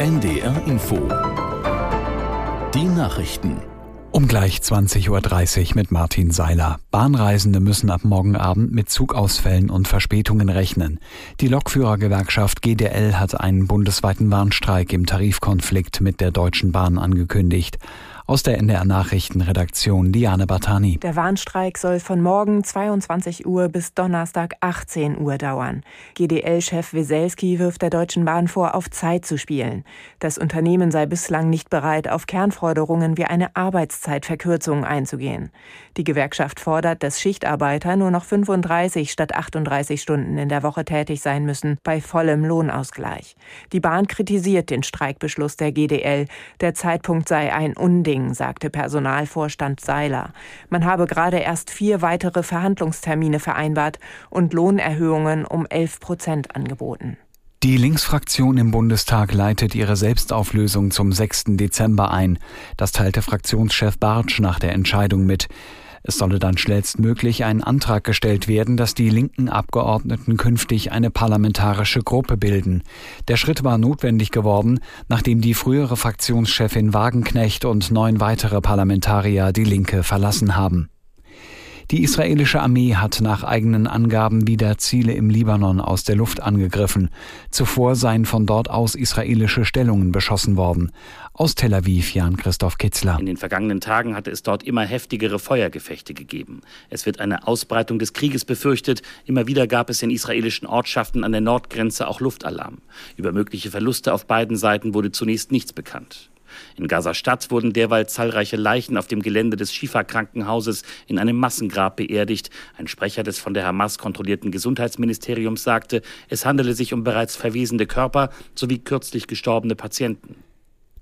NDR Info. Die Nachrichten. Um gleich 20.30 Uhr mit Martin Seiler. Bahnreisende müssen ab morgen Abend mit Zugausfällen und Verspätungen rechnen. Die Lokführergewerkschaft GDL hat einen bundesweiten Warnstreik im Tarifkonflikt mit der Deutschen Bahn angekündigt. Aus der NDR Nachrichtenredaktion Diane Bartani. Der Warnstreik soll von morgen 22 Uhr bis Donnerstag 18 Uhr dauern. GDL-Chef Weselski wirft der Deutschen Bahn vor, auf Zeit zu spielen. Das Unternehmen sei bislang nicht bereit, auf Kernforderungen wie eine Arbeitszeitverkürzung einzugehen. Die Gewerkschaft fordert, dass Schichtarbeiter nur noch 35 statt 38 Stunden in der Woche tätig sein müssen, bei vollem Lohnausgleich. Die Bahn kritisiert den Streikbeschluss der GDL. Der Zeitpunkt sei ein Unding sagte Personalvorstand Seiler. Man habe gerade erst vier weitere Verhandlungstermine vereinbart und Lohnerhöhungen um 11 Prozent angeboten. Die Linksfraktion im Bundestag leitet ihre Selbstauflösung zum 6. Dezember ein. Das teilte Fraktionschef Bartsch nach der Entscheidung mit. Es solle dann schnellstmöglich ein Antrag gestellt werden, dass die linken Abgeordneten künftig eine parlamentarische Gruppe bilden. Der Schritt war notwendig geworden, nachdem die frühere Fraktionschefin Wagenknecht und neun weitere Parlamentarier die Linke verlassen haben. Die israelische Armee hat nach eigenen Angaben wieder Ziele im Libanon aus der Luft angegriffen. Zuvor seien von dort aus israelische Stellungen beschossen worden. Aus Tel Aviv Jan Christoph Kitzler. In den vergangenen Tagen hatte es dort immer heftigere Feuergefechte gegeben. Es wird eine Ausbreitung des Krieges befürchtet. Immer wieder gab es in israelischen Ortschaften an der Nordgrenze auch Luftalarm. Über mögliche Verluste auf beiden Seiten wurde zunächst nichts bekannt. In Gaza-Stadt wurden derweil zahlreiche Leichen auf dem Gelände des Schifa-Krankenhauses in einem Massengrab beerdigt. Ein Sprecher des von der Hamas kontrollierten Gesundheitsministeriums sagte, es handele sich um bereits verwesende Körper sowie kürzlich gestorbene Patienten.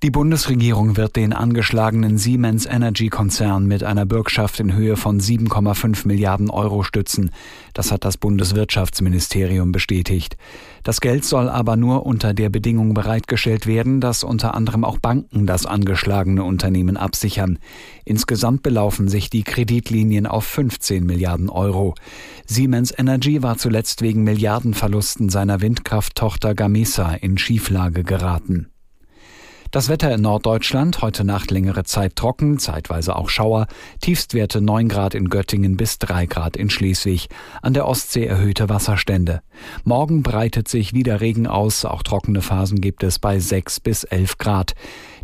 Die Bundesregierung wird den angeschlagenen Siemens Energy Konzern mit einer Bürgschaft in Höhe von 7,5 Milliarden Euro stützen. Das hat das Bundeswirtschaftsministerium bestätigt. Das Geld soll aber nur unter der Bedingung bereitgestellt werden, dass unter anderem auch Banken das angeschlagene Unternehmen absichern. Insgesamt belaufen sich die Kreditlinien auf 15 Milliarden Euro. Siemens Energy war zuletzt wegen Milliardenverlusten seiner Windkrafttochter Gamesa in Schieflage geraten. Das Wetter in Norddeutschland, heute Nacht längere Zeit trocken, zeitweise auch Schauer, Tiefstwerte 9 Grad in Göttingen bis 3 Grad in Schleswig, an der Ostsee erhöhte Wasserstände. Morgen breitet sich wieder Regen aus, auch trockene Phasen gibt es bei 6 bis 11 Grad.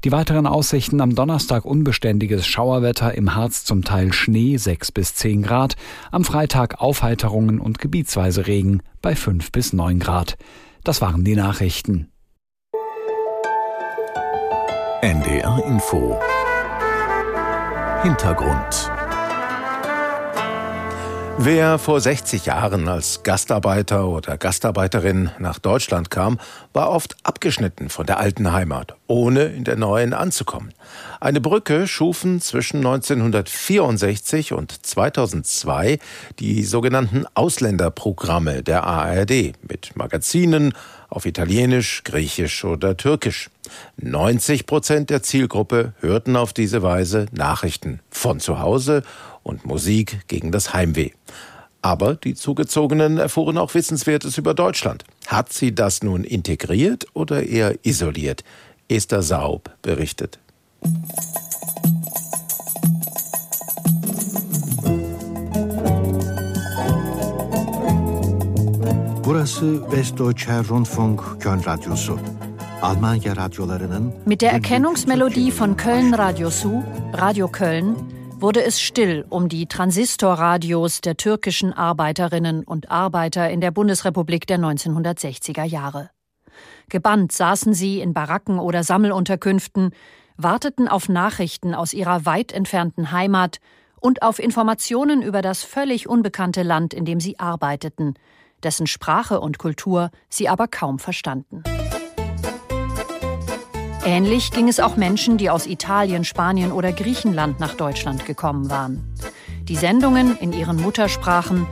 Die weiteren Aussichten am Donnerstag unbeständiges Schauerwetter, im Harz zum Teil Schnee 6 bis 10 Grad, am Freitag Aufheiterungen und gebietsweise Regen bei 5 bis 9 Grad. Das waren die Nachrichten. NDR Info. Hintergrund Wer vor 60 Jahren als Gastarbeiter oder Gastarbeiterin nach Deutschland kam, war oft abgeschnitten von der alten Heimat, ohne in der neuen anzukommen. Eine Brücke schufen zwischen 1964 und 2002 die sogenannten Ausländerprogramme der ARD mit Magazinen, auf Italienisch, Griechisch oder Türkisch. 90 Prozent der Zielgruppe hörten auf diese Weise Nachrichten von zu Hause und Musik gegen das Heimweh. Aber die Zugezogenen erfuhren auch Wissenswertes über Deutschland. Hat sie das nun integriert oder eher isoliert? Esther Saub berichtet. Mit der Erkennungsmelodie von Köln Radio Su, Radio Köln, wurde es still um die Transistorradios der türkischen Arbeiterinnen und Arbeiter in der Bundesrepublik der 1960er Jahre. Gebannt saßen sie in Baracken oder Sammelunterkünften, warteten auf Nachrichten aus ihrer weit entfernten Heimat und auf Informationen über das völlig unbekannte Land, in dem sie arbeiteten, dessen Sprache und Kultur sie aber kaum verstanden. Ähnlich ging es auch Menschen, die aus Italien, Spanien oder Griechenland nach Deutschland gekommen waren. Die Sendungen in ihren Muttersprachen